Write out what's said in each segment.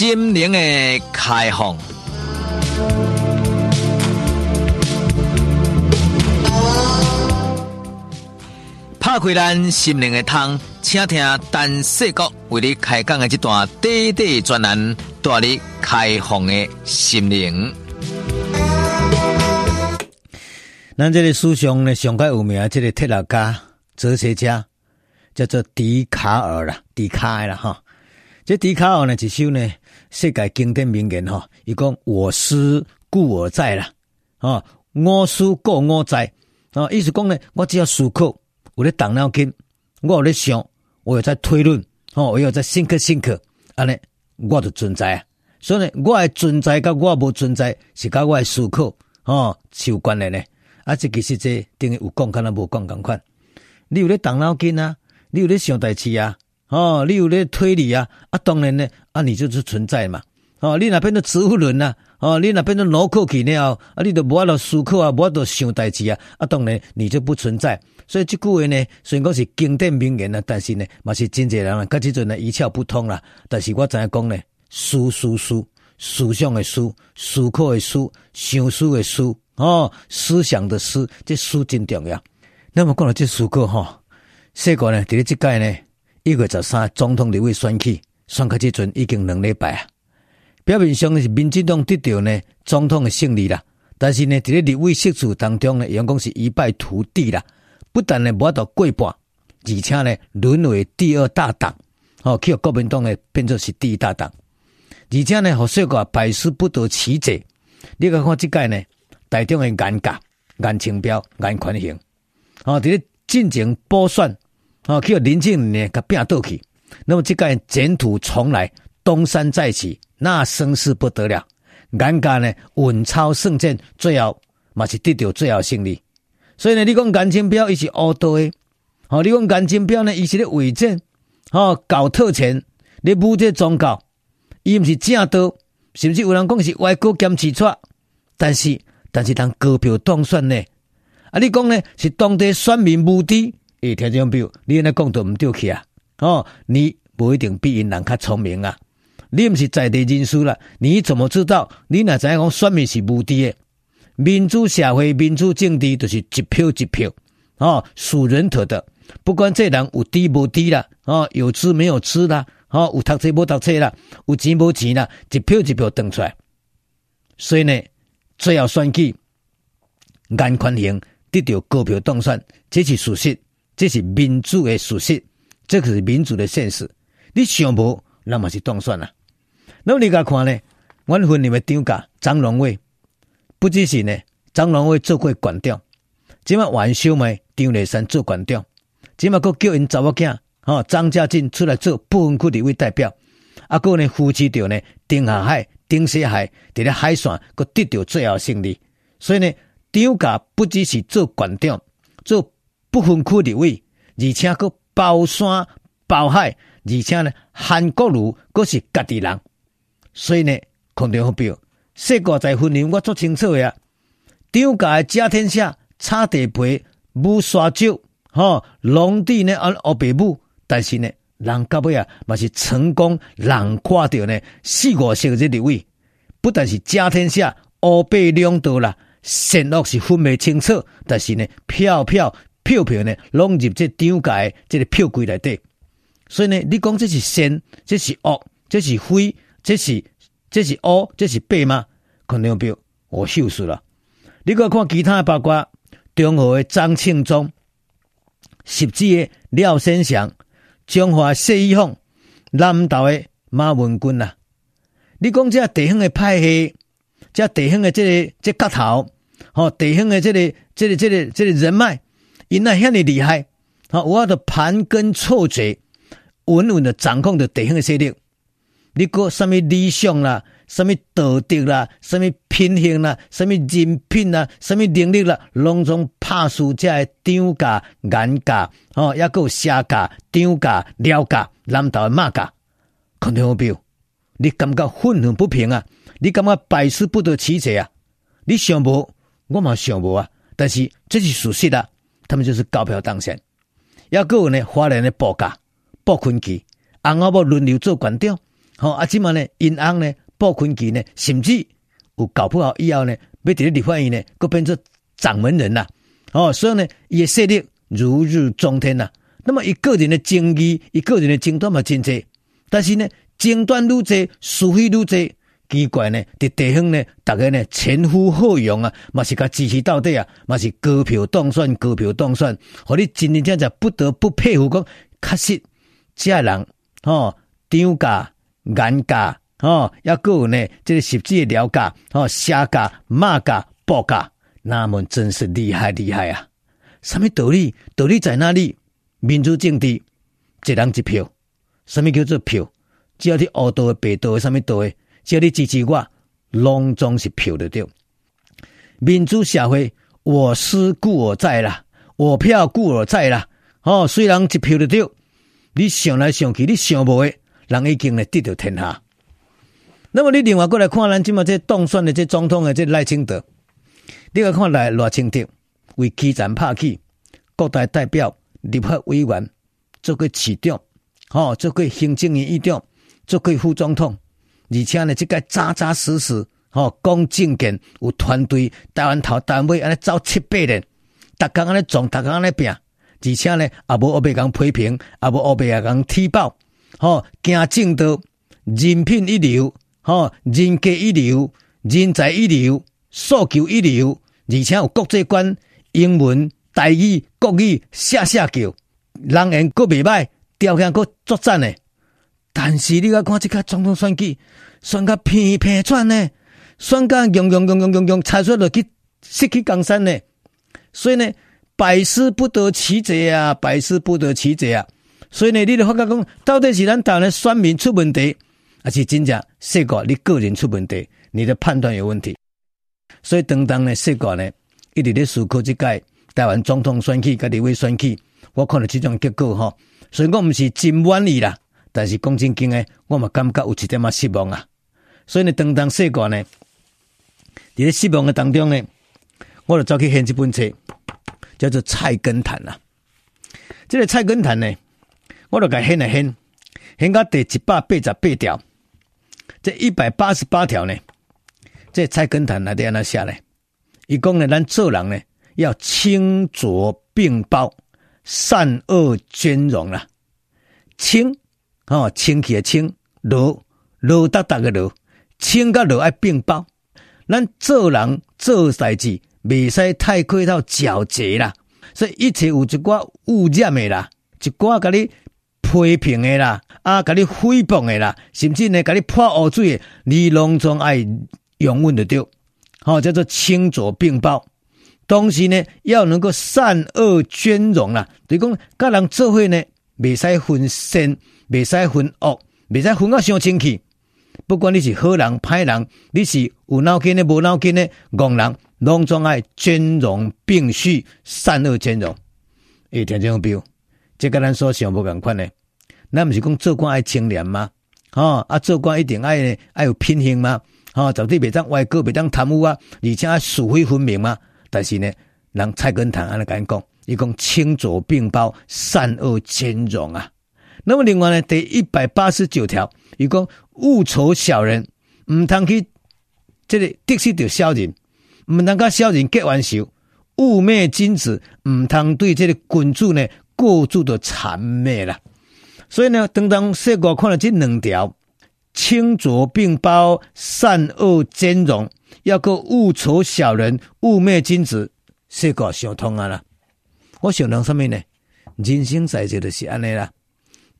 心灵的开放，拍开咱心灵的窗，请听陈世国为你开讲的这段短短专栏，带你开放的心灵。咱这个书上呢，上个有名，这个哲学家、哲学家叫做笛卡尔啦，笛卡尔啦哈。这笛卡尔呢，一首呢世界经典名言哈，伊讲我思故我在啦，啊，我思故我在，啊，意思讲呢，我只要思考，有咧动脑筋，我有咧想，我有在推论，哦，我有在 think think，安尼我就存在啊。所以呢，我的存在甲我无存在是甲我的思考，哦，是有关联的。啊，这其实这等于有讲，敢若无讲共款。你有咧动脑筋啊，你有咧想代志啊，哦，你有咧推理啊，啊，当然呢，啊，你就是存在嘛。哦，你那边的植物人呐，哦，你那边的脑壳去了，啊，你都无法度思考啊，无法度想代志啊，啊，当然你就不存在。所以这句话呢，虽然讲是经典名言啊，但是呢，嘛是真济人啊，甲即阵呢一窍不通啦。但是我知影讲呢，思思思，思想的思，思考的思，想思的思。哦，思想的思，这思真重要。那么讲到这思考哈，世界呢，在这届呢，一月十三总统立委选举，选到这阵已经两礼拜啊。表面上是民进党得到呢总统的胜利啦，但是呢，在立委席次当中呢，阳光是一败涂地啦。不但呢无到过半，而且呢沦为第二大党，哦，去国民党呢变作是第一大党，而且呢，和世界百思不得其解。你看看这届呢？台中的颜甲、颜清标、颜宽恒，哦，这个进行补选，哦，去林静呢，甲拼倒去。那么这个卷土重来，东山再起，那声势不得了。颜甲呢，稳操胜券，最后嘛是得到最后胜利。所以呢，你讲颜清标伊是乌道的，哦，你讲颜清标呢，伊是咧伪证，哦，搞特权，你武这宗教，伊毋是正道，甚至有人讲是歪国兼持错，但是。但是当高票当选呢？啊，你讲呢是当地选民无知？诶、欸，听众朋友，你安尼讲都毋对去啊！哦，你不一定比因人较聪明啊！你毋是在地人士啦，你怎么知道？你若知影讲选民是无知的？民主社会、民主政治就是一票一票，哦，属人头的，不管这人有知无知啦，哦，有知没有知啦，哦，有读册无读册啦，有钱无钱啦，一票一票登出来，所以呢。最后选举，颜宽恒得到高票当选，这是事实，这是民主的事实，这可是民主的现实。你想无，那么是当选了。那么你家看呢？阮分你们张家张荣惠，不只是呢，张荣惠做过馆长，今麦晚修嘛，张丽山做馆长，今麦阁叫因查某囝，吼张家进出来做不分区立委代表，啊，阁呢扶持着呢丁海海。丁西海伫咧海选，阁得到最后胜利。所以呢，张家不只是做馆长，做不分区立委，而且阁包山包海，而且呢，韩国瑜阁是家己人。所以呢，肯定好标，世国在分量我足清楚呀。张家的家天下，插地皮，无沙酒，吼，农地呢按黑白母，但是呢。人到尾啊，嘛是成功，人看到呢四五十个这立位，不但是家天下黑白两道啦，善恶是分不清楚，但是呢票票票票呢拢入这张家这个票柜内底，所以呢，你讲这是善，这是恶，这是非，这是这是乌，这是白吗？肯定有我笑死了。你阁看其他的八卦，中和的张庆忠，十几的廖先祥。中华谢依凤，南投的马文君呐，你讲这地方的派系，这地方的这个这个头，吼，地方的这个这个这个这个人脉，因那遐尼厉害，好，我的盘根错节，稳稳的掌控着地方的势力。你讲什么理想啦，什么道德啦，什么品行啦，什么人品啦，什么能力啦，拢总拍输这张家、眼家，哦，也有谢家、张家、廖家、南投的马家，肯定有标。你感觉愤恨不平啊？你感觉百思不得其解啊？你想无？我嘛想无啊。但是这是事实啊，他们就是高票当选。也有呢，花莲的报价、报坤基，红阿伯轮流做馆长。好啊，今嘛呢，因翁呢，傅崐萁呢，甚至有搞不好以后呢，要伫咧立法院呢，搁变做掌门人啦。哦，所以呢，伊诶势力如日中天呐。那么伊个人的争议，伊个人的争端嘛真济，但是呢，争端愈济，是非愈济，奇怪呢，伫地方呢，大家呢，前呼后拥啊，嘛是甲支持到底啊，嘛是高票当选，高票当选，互你真真正正不得不佩服讲，确实这人哦，涨价、颜价哦，抑阁有呢，这个实际的了价哦，写价、骂价、报价，那么真是厉害厉害啊！什么道理？道理在哪里？民主政治，一人一票。什么叫做票？只要你黑道的、白道的、什么道的，叫你支持我，拢总是票的对。民主社会，我思故我在啦，我票故我在啦。哦，虽然一票的对，你想来想去，你想无诶，人已经来得到天下。那么你另外过来看，咱今嘛这当选的这总统的这赖清德，你来看来赖清德为基层拍起，各大代表。立法委员做过市长，吼，做过行政院院长，做过副总统，而且呢，这个扎扎实实，吼，讲正经有团队，台湾头单位安尼走七八年，逐工安尼撞，逐工安尼拼，而且呢，也无黑白人批评，也无黑白也人踢爆，吼，行正道，人品一流，吼，人格一流，人才一流，诉求一流，而且有国际观，英文。台语、国语，写写叫，人缘阁袂歹，条件阁作赞诶。但是你来看这个总统选举，选个平平转呢，选个用用用用用用，差出落去失去江山呢。所以呢，百思不得其解啊，百思不得其解啊。所以呢，你就发觉讲，到底是咱台湾选民出问题，还是真正世界你个人出问题？你的判断有问题。所以当当呢，世界呢，一直在思考这个。台湾总统选举、跟立委选举，我看到这种结果吼，所以我唔是真满意啦。但是讲真经诶，我嘛感觉有一点仔失望啊。所以呢，当当世界呢，伫咧失望嘅当中呢，我就走去献一本册，叫做《菜根谭》啊。这个《菜根谭》呢，我就甲献来献，献到第一百八十八条，这一百八十八条呢，这《菜根谭》内底安怎写咧？伊讲呢，咱做人呢。要清浊并包，善恶兼容啦。清哦，清气的清，浊浊达达的浊，清甲浊爱并包。咱做人做代志，未使太过到狡黠啦。所以一切有一寡污染的啦，一寡甲你批评的啦，啊，甲你诽谤的啦，甚至呢，甲你泼污水的，你拢总爱永远的对。好，叫做清浊并包。东西呢，要能够善恶兼容啦。等于讲，甲人做伙呢，未使分善，未使分恶，未使分啊伤清气。不管你是好人歹人，你是有脑筋的无脑筋的戆人，拢总爱兼容并蓄，善恶兼容。诶，听众朋友，这个咱所想无共款呢？咱毋是讲做官爱清廉吗？哦，啊，做官一定爱呢，爱有品行吗？哦，绝对袂当歪歌，袂当贪污啊，而且爱是非分明吗？但是呢，人蔡根谭安尼甲讲，伊讲清浊并包，善恶兼容啊。那么另外呢，第一百八十九条，伊讲勿丑小人，毋通去这个得失着小人，毋通甲小人结冤仇，污蔑君子，毋通对这个君主呢过度的谄媚啦。所以呢，当当说过看了这两条，清浊并包，善恶兼容。要个勿丑小人，勿灭君子，说个相通啊啦！我想讲什么呢？人生在世就是安尼啦，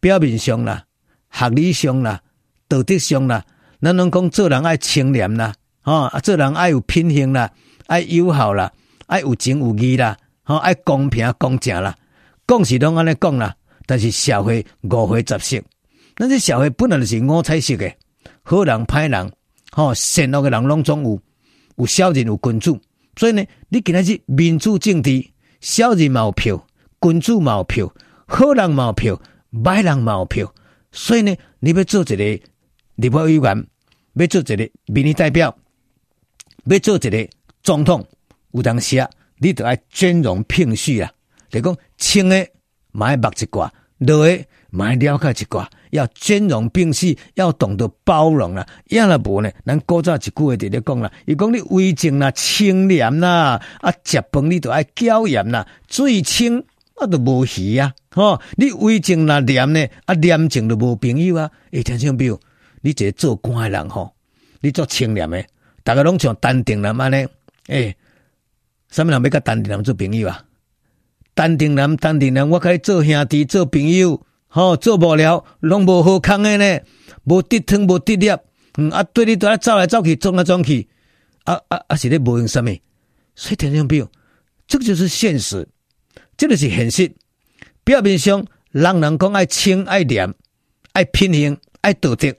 表面上啦，学理上啦，道德上啦，咱拢讲做人爱清廉啦，做人爱有品行啦，爱友好啦，爱有情有义啦，哈，爱公平公正啦，讲是拢安尼讲啦，但是社会五花杂色，咱这社会本来就是五彩色嘅，好人歹人。吼，善恶的人拢总有，有小人有君主，所以呢，你今仔日民主政治，小人嘛有票，君主嘛有票，好人嘛有票，歹人嘛有票，所以呢，你要做一个立法委员，要做一个民意代表，要做一个总统，有当时啊，你得爱兼容并蓄啊，就讲清的嘛爱捌一寡，绿的嘛爱了解一寡，要兼容并蓄，要懂得包容啦。要了不呢？咱古早一句话在咧讲啦，伊讲你为情啦、清廉啦，啊，食饭你都爱娇严啦，水清啊都无鱼啊，吼！你为情啦廉呢，啊廉情都无朋友啊。诶，听众朋友，你这个做官的人吼，你做清廉的，大家拢像淡定人安尼，诶，什么人要甲淡定人做朋友啊？淡定人，淡定人，我可以做兄弟，做朋友，吼，做无聊，拢无好康诶呢，无得汤，无得尿，嗯啊，对你都爱走来走去，撞来撞去，啊啊啊，是咧无用啥物，所以听众朋友，这就是现实，这个是现实。表面上，人人讲爱清爱廉，爱品行爱道德，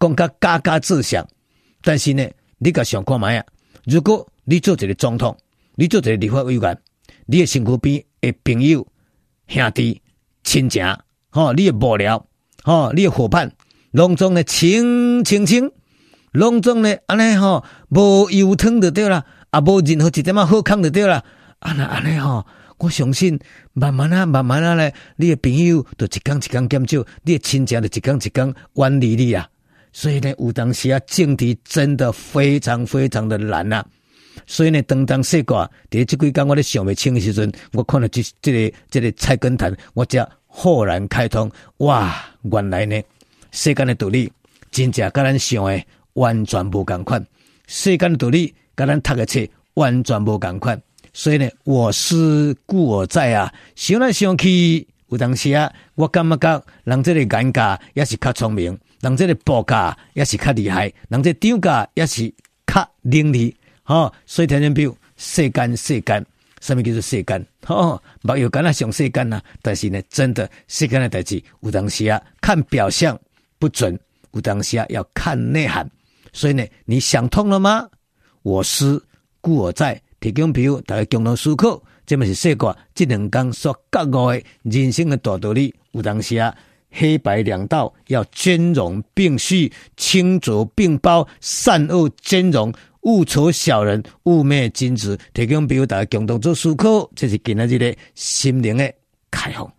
讲甲家家志向，但是呢，你甲想看觅啊？如果你做一个总统，你做一个立法委员，你的身躯边。诶，朋友、兄弟、亲情，吼，你诶幕僚，吼，你诶伙伴，拢总呢清清清，拢总呢安尼吼，无油汤就对啦，啊，无任何一点仔好康就对啦，安尼安尼吼，我相信慢慢啊，慢慢啊咧，你诶朋友就一工一工减少，你诶亲情就一工一工远离你啊，所以呢，有当时啊，政治真的非常非常的难啊。所以呢，当当说过，伫即几工我咧想未清的时阵，我看到即即个即个菜根谭，我才豁然开通。哇，原来呢，世间的道理真正跟咱想的完全无共款，世间的道理跟咱读的册完全无共款。所以呢，我思故我在啊，想来想去，有当时啊，我感觉人这个眼界也是较聪明，人这个报价也是较厉害，人这张价也是较伶俐。哦，所以听见没有？世间世间，什么叫做世间？哦，没有干那想世间呐。但是呢，真的世间的代志，有当时啊，看表象不准，有当时啊，要看内涵。所以呢，你想通了吗？我思故我在，提供朋友大家共同思考，这么是说过这两讲所觉悟的人生的大道理。有当时啊，黑白两道要兼容并蓄，清浊并包，善恶兼容。勿仇小人，勿媚君子，提供比如大家共同做思考，这是今日的心灵的开放。